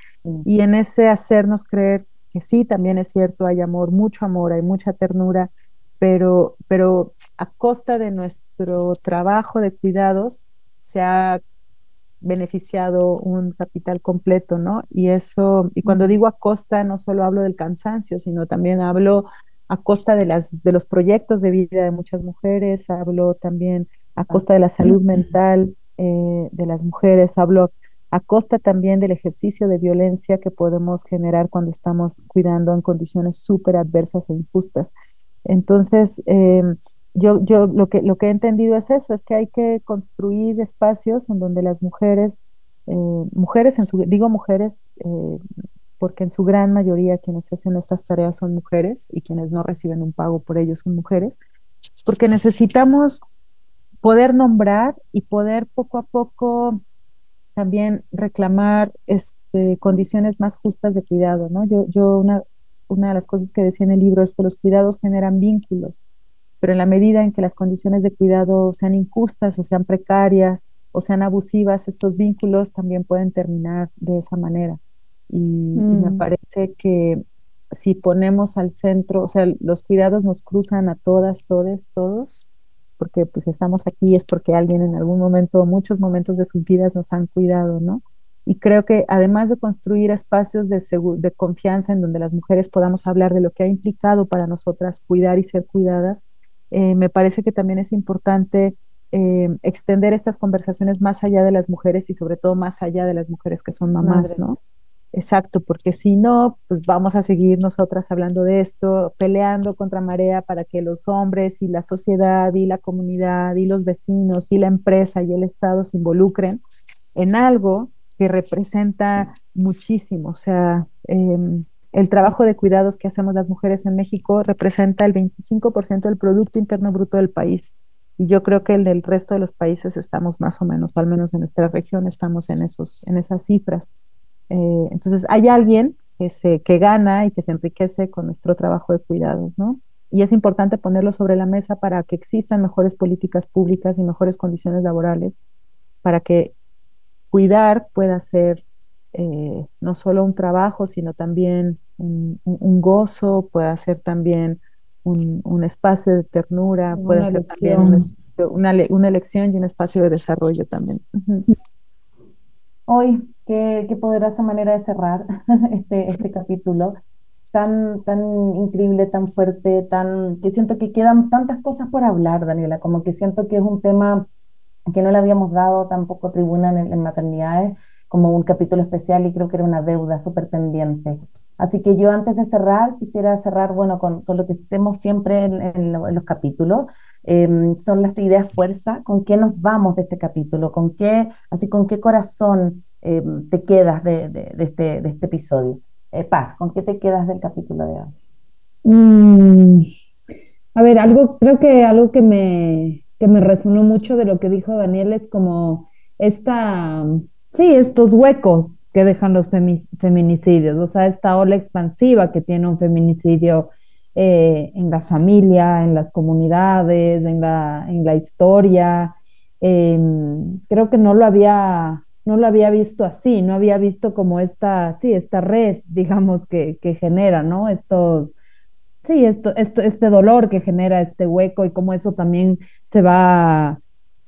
Y en ese hacernos creer que sí, también es cierto, hay amor, mucho amor, hay mucha ternura, pero, pero a costa de nuestro trabajo de cuidados se ha beneficiado un capital completo, ¿no? Y eso, y cuando digo a costa, no solo hablo del cansancio, sino también hablo a costa de, las, de los proyectos de vida de muchas mujeres, hablo también a costa de la salud mental eh, de las mujeres, hablo a costa también del ejercicio de violencia que podemos generar cuando estamos cuidando en condiciones súper adversas e injustas. Entonces, em, yo, yo lo, que, lo que he entendido es eso, es que hay que construir espacios en donde las mujeres, eh, mujeres, en su, digo mujeres, eh, porque en su gran mayoría quienes hacen estas tareas son mujeres y quienes no reciben un pago por ello son mujeres, porque necesitamos poder nombrar y poder poco a poco también reclamar este, condiciones más justas de cuidado, ¿no? Yo, yo una, una de las cosas que decía en el libro es que los cuidados generan vínculos, pero en la medida en que las condiciones de cuidado sean injustas o sean precarias o sean abusivas, estos vínculos también pueden terminar de esa manera. Y, me mm. parece que si ponemos al centro, o sea, los cuidados nos cruzan a todas, todes, todos, porque pues estamos aquí es porque alguien en algún momento, muchos momentos de sus vidas nos han cuidado, ¿no? Y creo que además de construir espacios de, de confianza en donde las mujeres podamos hablar de lo que ha implicado para nosotras cuidar y ser cuidadas, eh, me parece que también es importante eh, extender estas conversaciones más allá de las mujeres y sobre todo más allá de las mujeres que son mamás, ¿no? Exacto, porque si no, pues vamos a seguir nosotras hablando de esto, peleando contra marea para que los hombres y la sociedad y la comunidad y los vecinos y la empresa y el Estado se involucren en algo que representa muchísimo. O sea, em, el trabajo de cuidados que hacemos las mujeres en México representa el 25% del Producto Interno Bruto del país. Y yo creo que el del resto de los países estamos más o menos, o al menos en nuestra región estamos en, esos, en esas cifras. Eh, entonces, hay alguien que, se, que gana y que se enriquece con nuestro trabajo de cuidados, ¿no? Y es importante ponerlo sobre la mesa para que existan mejores políticas públicas y mejores condiciones laborales, para que cuidar pueda ser eh, no solo un trabajo, sino también un, gozo, pueda ser también un, espacio de ternura, puede ser también una, una, elección y un espacio de desarrollo también. Hoy, qué, qué poderosa manera de cerrar este, este capítulo tan, tan increíble, tan fuerte, tan, que siento que quedan tantas cosas por hablar, Daniela, como que siento que es un tema que no le habíamos dado tampoco tribuna en, en maternidades como un capítulo especial y creo que era una deuda súper pendiente. Así que yo antes de cerrar, quisiera cerrar, bueno, con, con lo que hacemos siempre en, en, los capítulos, em, son las ideas fuerza, con qué nos vamos de este capítulo, con qué, así con qué corazón em, te quedas de, de, de, este, de este episodio. Eh, Paz, ¿con qué te quedas del capítulo de hoy? Mm, a ver, algo, creo que algo que me, que me resonó mucho de lo que dijo Daniel es como esta, sí, estos huecos que dejan los feminicidios, o sea, esta ola expansiva que tiene un feminicidio eh, en la familia, en las comunidades, en la, en la historia. Em, creo que no lo había no lo había visto así, no había visto como esta, sí, esta red, digamos, que, que genera, ¿no? Estos, sí, esto, esto, este dolor que genera este hueco y cómo eso también se va,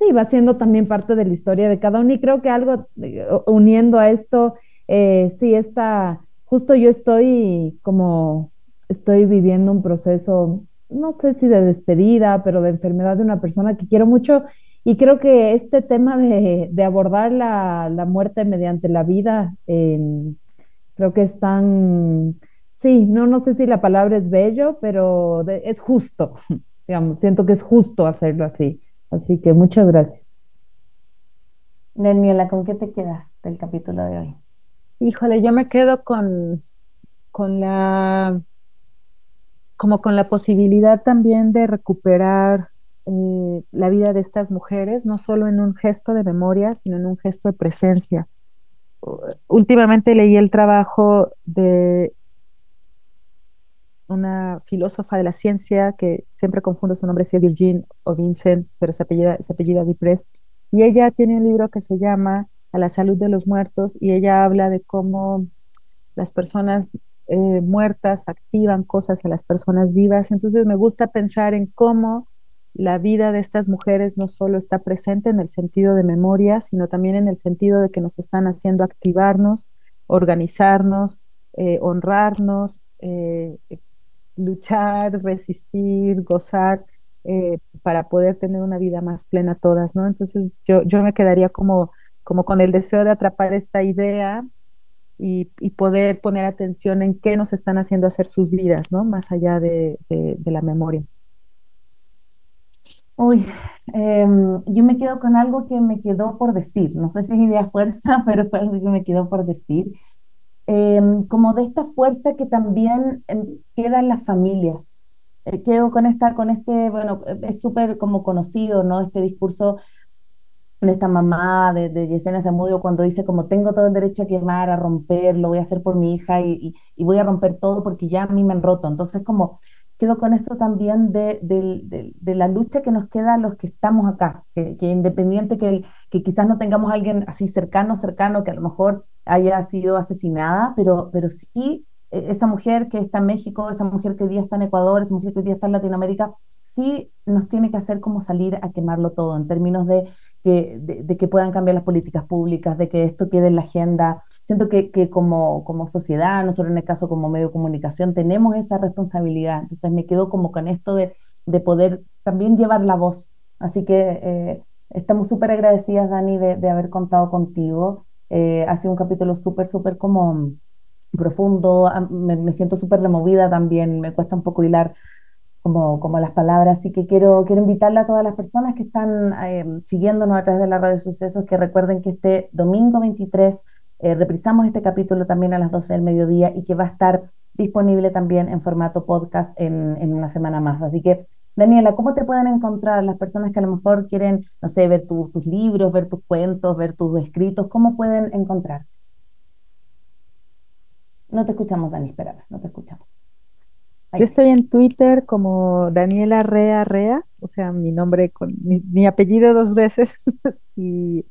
sí, va siendo también parte de la historia de cada uno. Y creo que algo eh, uniendo a esto, eh, sí, esta, justo yo estoy como, estoy viviendo un proceso, no sé si de despedida, pero de enfermedad de una persona que quiero mucho y creo que este tema de, abordar la, muerte mediante la vida, eh, creo que es tan, sí, no, no sé si la palabra es bello, pero de, es justo, digamos, siento que es justo hacerlo así. Así que muchas gracias. Daniela, ¿con qué te quedas del capítulo de hoy? Híjole, yo me quedo con, con la, como con la posibilidad también de recuperar eh, la vida de estas mujeres, no solo en un gesto de memoria, sino en un gesto de presencia. Últimamente leí el trabajo de una filósofa de la ciencia que siempre confundo su nombre si es Virgin o Vincent, pero se apellida, se apellida y ella tiene un libro que se llama A la salud de los muertos y ella habla de cómo las personas eh, muertas activan cosas a las personas vivas. Entonces me gusta pensar en cómo la vida de estas mujeres no solo está presente en el sentido de memoria, sino también en el sentido de que nos están haciendo activarnos, organizarnos, eh, honrarnos, eh, luchar, resistir, gozar, eh, para poder tener una vida más plena todas, ¿no? Entonces yo, yo me quedaría como, como con el deseo de atrapar esta idea y, poder poner atención en qué nos están haciendo hacer sus vidas, ¿no? Más allá de la memoria. Uy, em, yo me quedo con algo que me quedó por decir. No sé si es idea fuerza, pero fue algo que me quedó por decir. Em, como de esta fuerza que también em, queda en las familias. Eh, quedo con esta, con este, bueno, es súper como conocido, ¿no? Este discurso de esta mamá de, de Yesenia Zamudio cuando dice como tengo todo el derecho a quemar, a romper, lo voy a hacer por mi hija y, y voy a romper todo porque ya a mí me han roto. Entonces como quedo con esto también de, de, la lucha que nos queda a los que estamos acá, que, independiente que, que quizás no tengamos alguien así cercano, cercano, que a lo mejor haya sido asesinada, pero, pero sí e, esa mujer que está en México, esa mujer que hoy día está en Ecuador, esa mujer que hoy día está en Latinoamérica, sí nos tiene que hacer como salir a quemarlo todo en términos de que, de, que puedan cambiar las políticas públicas, de que esto quede en la agenda. Siento que, que como, como sociedad, nosotros en el caso como medio de comunicación, tenemos esa responsabilidad. Entonces me quedo como con esto de, de poder también llevar la voz. Así que eh, estamos súper agradecidas, Dani, de, de, haber contado contigo. Eh, ha sido un capítulo súper, súper como profundo. Ah, me, siento súper removida también. Me cuesta un poco hilar como, como las palabras. Así que quiero, quiero invitarle a todas las personas que están eh, siguiéndonos a través de la radio sucesos que recuerden que este domingo 23 eh, reprisamos este capítulo también a las 12 del mediodía y que va a estar disponible también en formato podcast en, en una semana más. Así que, Daniela, ¿cómo te pueden encontrar las personas que a lo mejor quieren, no sé, ver tus libros, ver tus cuentos, ver tus escritos? ¿Cómo pueden encontrar? No te escuchamos, Dani, espera, no te escuchamos. Yo estoy en Twitter como Daniela Rea Rea, o sea, mi nombre con mi, apellido dos veces. y,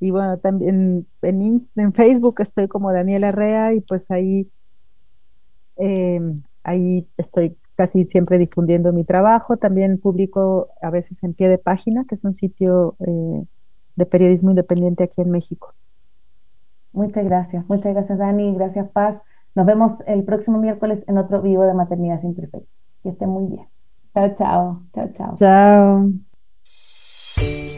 bueno, también en, en, Facebook estoy como Daniela Rea y pues ahí, em, ahí estoy casi siempre difundiendo mi trabajo. También publico a veces en pie de página, que es un sitio eh, de periodismo independiente aquí en México. Muchas gracias, muchas gracias Dani, gracias Paz. Nos vemos el próximo miércoles en otro vivo de Maternidad Sin Perfecto. Que esté muy bien. Chao, chao. Chao, chao. Chao.